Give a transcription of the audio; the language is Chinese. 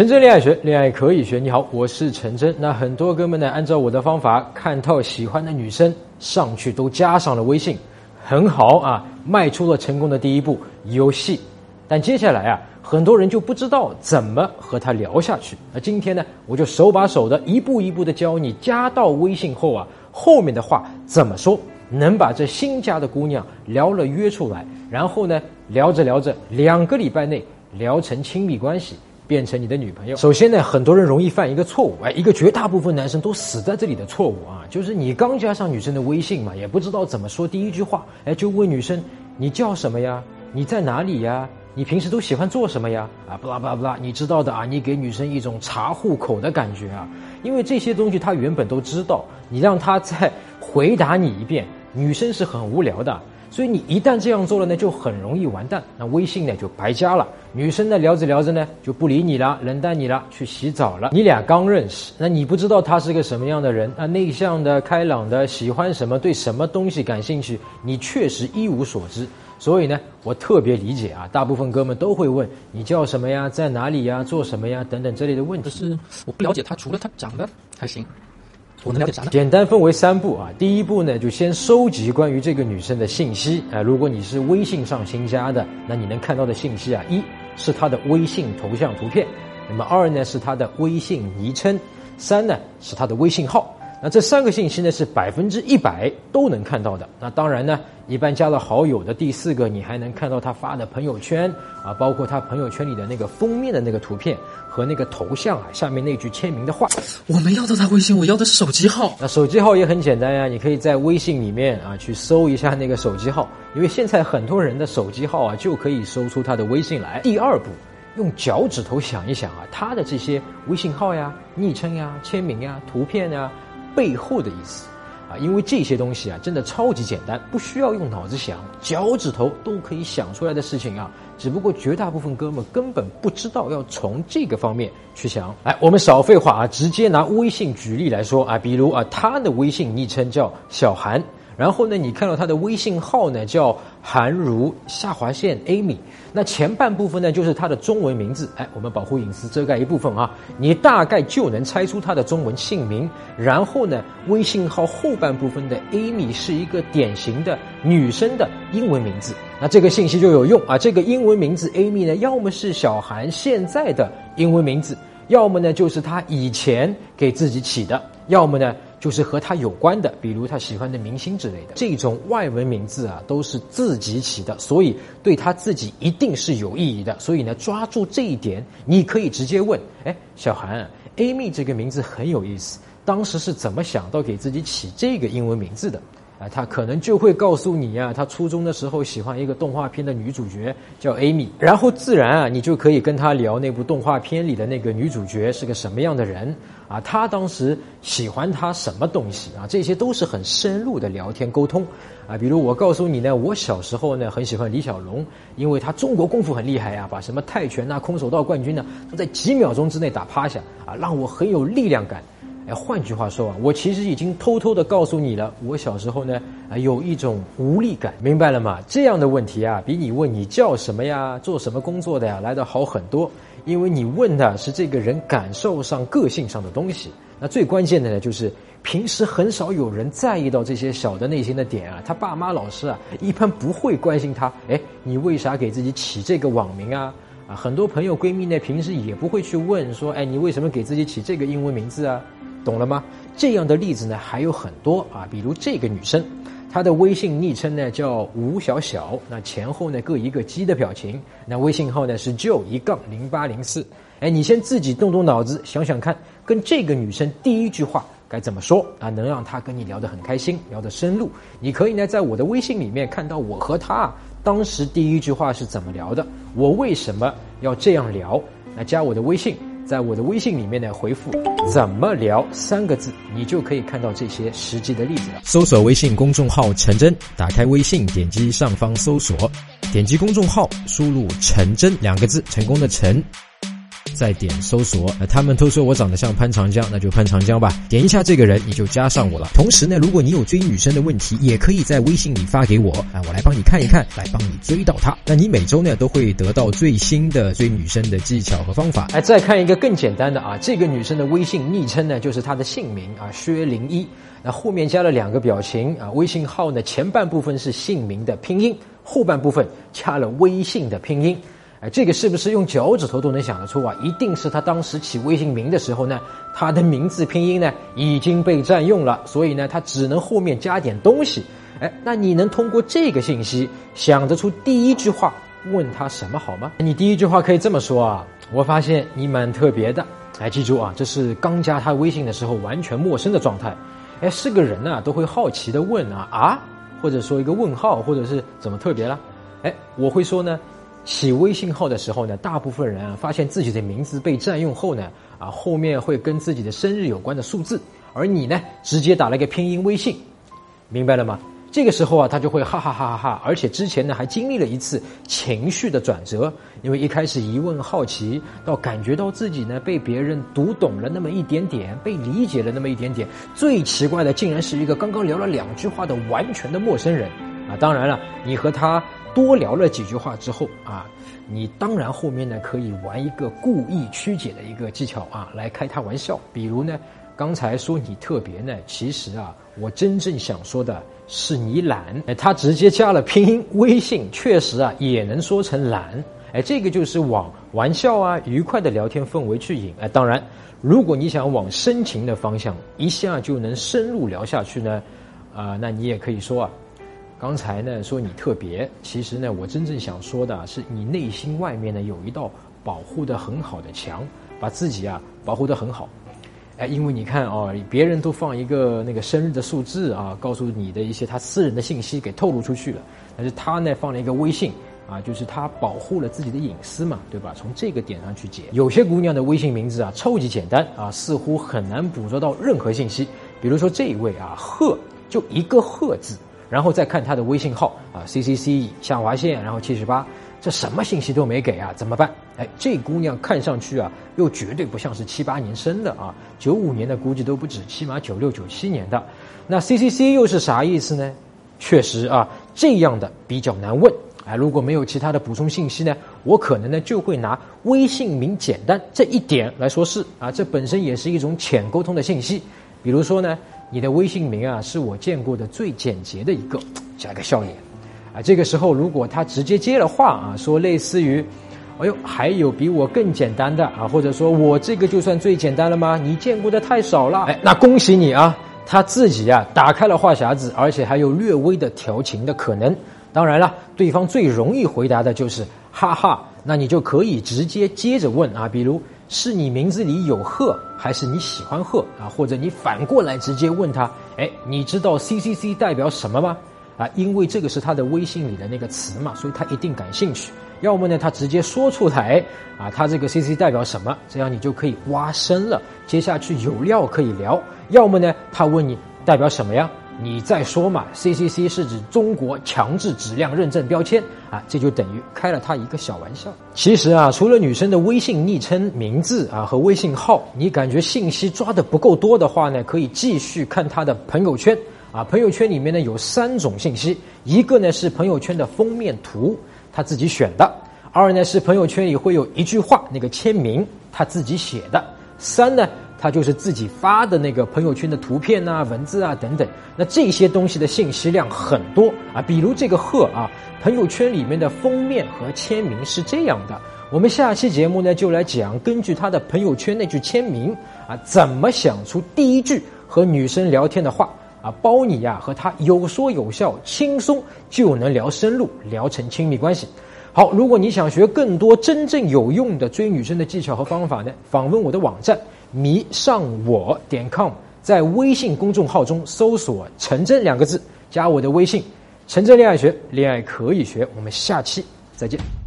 陈真恋爱学，恋爱可以学。你好，我是陈真。那很多哥们呢，按照我的方法，看到喜欢的女生上去都加上了微信，很好啊，迈出了成功的第一步，有戏。但接下来啊，很多人就不知道怎么和他聊下去。那今天呢，我就手把手的，一步一步的教你，加到微信后啊，后面的话怎么说，能把这新加的姑娘聊了约出来，然后呢，聊着聊着，两个礼拜内聊成亲密关系。变成你的女朋友。首先呢，很多人容易犯一个错误，哎，一个绝大部分男生都死在这里的错误啊，就是你刚加上女生的微信嘛，也不知道怎么说第一句话，哎，就问女生你叫什么呀？你在哪里呀？你平时都喜欢做什么呀？啊，不啦不啦不啦，你知道的啊，你给女生一种查户口的感觉啊，因为这些东西她原本都知道，你让她再回答你一遍，女生是很无聊的。所以你一旦这样做了呢，就很容易完蛋。那微信呢就白加了。女生呢聊着聊着呢就不理你了，冷淡你了，去洗澡了。你俩刚认识，那你不知道他是个什么样的人啊？内向的、开朗的，喜欢什么，对什么东西感兴趣，你确实一无所知。所以呢，我特别理解啊，大部分哥们都会问你叫什么呀，在哪里呀，做什么呀，等等这类的问题。可是我不了解他，除了他长得还行。我能了解啥呢？简单分为三步啊。第一步呢，就先收集关于这个女生的信息啊。如果你是微信上新加的，那你能看到的信息啊，一是她的微信头像图片，那么二呢是她的微信昵称，三呢是她的微信号。那这三个信息呢是百分之一百都能看到的。那当然呢，一般加了好友的第四个，你还能看到他发的朋友圈啊，包括他朋友圈里的那个封面的那个图片和那个头像啊，下面那句签名的话。我没要到他微信，我要的是手机号。那手机号也很简单呀，你可以在微信里面啊去搜一下那个手机号，因为现在很多人的手机号啊就可以搜出他的微信来。第二步，用脚趾头想一想啊，他的这些微信号呀、昵称呀、签名呀、图片呀。背后的意思，啊，因为这些东西啊，真的超级简单，不需要用脑子想，脚趾头都可以想出来的事情啊。只不过绝大部分哥们根本不知道要从这个方面去想。哎，我们少废话啊，直接拿微信举例来说啊，比如啊，他的微信昵称叫小韩。然后呢，你看到他的微信号呢，叫韩如下划线 Amy。那前半部分呢，就是他的中文名字。哎，我们保护隐私，遮盖一部分啊，你大概就能猜出他的中文姓名。然后呢，微信号后半部分的 Amy 是一个典型的女生的英文名字。那这个信息就有用啊。这个英文名字 Amy 呢，要么是小韩现在的英文名字，要么呢就是他以前给自己起的，要么呢。就是和他有关的，比如他喜欢的明星之类的，这种外文名字啊，都是自己起的，所以对他自己一定是有意义的。所以呢，抓住这一点，你可以直接问：哎，小韩，Amy 这个名字很有意思，当时是怎么想到给自己起这个英文名字的？啊，他可能就会告诉你呀，他初中的时候喜欢一个动画片的女主角叫 Amy，然后自然啊，你就可以跟他聊那部动画片里的那个女主角是个什么样的人啊，他当时喜欢她什么东西啊，这些都是很深入的聊天沟通啊。比如我告诉你呢，我小时候呢很喜欢李小龙，因为他中国功夫很厉害呀，把什么泰拳呐、空手道冠军呢都在几秒钟之内打趴下啊，让我很有力量感。换句话说啊，我其实已经偷偷的告诉你了，我小时候呢啊有一种无力感，明白了吗？这样的问题啊，比你问你叫什么呀、做什么工作的呀来的好很多，因为你问的是这个人感受上、个性上的东西。那最关键的呢，就是平时很少有人在意到这些小的内心的点啊，他爸妈、老师啊，一般不会关心他。哎，你为啥给自己起这个网名啊？啊，很多朋友闺蜜呢，平时也不会去问说，哎，你为什么给自己起这个英文名字啊？懂了吗？这样的例子呢还有很多啊，比如这个女生，她的微信昵称呢叫吴小小，那前后呢各一个鸡的表情，那微信号呢是 Joe 一杠零八零四。哎，你先自己动动脑子想想看，跟这个女生第一句话该怎么说啊，能让她跟你聊得很开心，聊得深入。你可以呢在我的微信里面看到我和她当时第一句话是怎么聊的，我为什么要这样聊？那加我的微信。在我的微信里面呢，回复“怎么聊”三个字，你就可以看到这些实际的例子了。搜索微信公众号“陈真”，打开微信，点击上方搜索，点击公众号，输入“陈真”两个字，成功的“陈”。再点搜索。呃，他们都说我长得像潘长江，那就潘长江吧。点一下这个人，你就加上我了。同时呢，如果你有追女生的问题，也可以在微信里发给我啊，我来帮你看一看，来帮你追到她。那你每周呢都会得到最新的追女生的技巧和方法。哎，再看一个更简单的啊，这个女生的微信昵称呢就是她的姓名啊，薛零一。那后面加了两个表情啊，微信号呢前半部分是姓名的拼音，后半部分加了微信的拼音。哎，这个是不是用脚趾头都能想得出啊？一定是他当时起微信名的时候呢，他的名字拼音呢已经被占用了，所以呢，他只能后面加点东西。哎，那你能通过这个信息想得出第一句话问他什么好吗？你第一句话可以这么说啊，我发现你蛮特别的。哎，记住啊，这是刚加他微信的时候完全陌生的状态。哎，是个人呢都会好奇的问啊啊，或者说一个问号，或者是怎么特别了？哎，我会说呢。起微信号的时候呢，大部分人啊发现自己的名字被占用后呢，啊后面会跟自己的生日有关的数字，而你呢直接打了一个拼音微信，明白了吗？这个时候啊，他就会哈哈哈哈哈，而且之前呢还经历了一次情绪的转折，因为一开始疑问好奇，到感觉到自己呢被别人读懂了那么一点点，被理解了那么一点点，最奇怪的竟然是一个刚刚聊了两句话的完全的陌生人啊！当然了，你和他。多聊了几句话之后啊，你当然后面呢可以玩一个故意曲解的一个技巧啊，来开他玩笑。比如呢，刚才说你特别呢，其实啊，我真正想说的是你懒。哎，他直接加了拼音微信，确实啊也能说成懒。哎，这个就是往玩笑啊、愉快的聊天氛围去引。哎，当然，如果你想往深情的方向一下就能深入聊下去呢，啊，那你也可以说啊。刚才呢说你特别，其实呢我真正想说的是你内心外面呢有一道保护的很好的墙，把自己啊保护的很好。哎，因为你看哦，别人都放一个那个生日的数字啊，告诉你的一些他私人的信息给透露出去了，但是他呢放了一个微信啊，就是他保护了自己的隐私嘛，对吧？从这个点上去解，有些姑娘的微信名字啊超级简单啊，似乎很难捕捉到任何信息。比如说这一位啊，贺就一个贺字。然后再看他的微信号啊，C C C 下划线，然后七十八，这什么信息都没给啊，怎么办？哎，这姑娘看上去啊，又绝对不像是七八年生的啊，九五年的估计都不止，起码九六九七年的。那 C C C 又是啥意思呢？确实啊，这样的比较难问。哎，如果没有其他的补充信息呢，我可能呢就会拿微信名简单这一点来说事啊，这本身也是一种浅沟通的信息。比如说呢。你的微信名啊，是我见过的最简洁的一个，加个笑脸，啊，这个时候如果他直接接了话啊，说类似于，哎呦，还有比我更简单的啊，或者说我这个就算最简单了吗？你见过的太少了，哎，那恭喜你啊，他自己啊打开了话匣子，而且还有略微的调情的可能。当然了，对方最容易回答的就是哈哈，那你就可以直接接着问啊，比如。是你名字里有鹤，还是你喜欢鹤啊？或者你反过来直接问他，哎，你知道 C C C 代表什么吗？啊，因为这个是他的微信里的那个词嘛，所以他一定感兴趣。要么呢，他直接说出来，啊，他这个 C C 代表什么？这样你就可以挖深了，接下去有料可以聊。要么呢，他问你代表什么呀？你再说嘛？C C C 是指中国强制质量认证标签啊，这就等于开了他一个小玩笑。其实啊，除了女生的微信昵称、名字啊和微信号，你感觉信息抓的不够多的话呢，可以继续看她的朋友圈啊。朋友圈里面呢有三种信息：一个呢是朋友圈的封面图，她自己选的；二呢是朋友圈里会有一句话，那个签名她自己写的；三呢。他就是自己发的那个朋友圈的图片啊、文字啊等等，那这些东西的信息量很多啊。比如这个贺啊，朋友圈里面的封面和签名是这样的。我们下期节目呢，就来讲根据他的朋友圈那句签名啊，怎么想出第一句和女生聊天的话啊，包你呀和他有说有笑，轻松就能聊深入，聊成亲密关系。好，如果你想学更多真正有用的追女生的技巧和方法呢，访问我的网站。迷上我点 com，在微信公众号中搜索“陈真”两个字，加我的微信，陈真恋爱学，恋爱可以学。我们下期再见。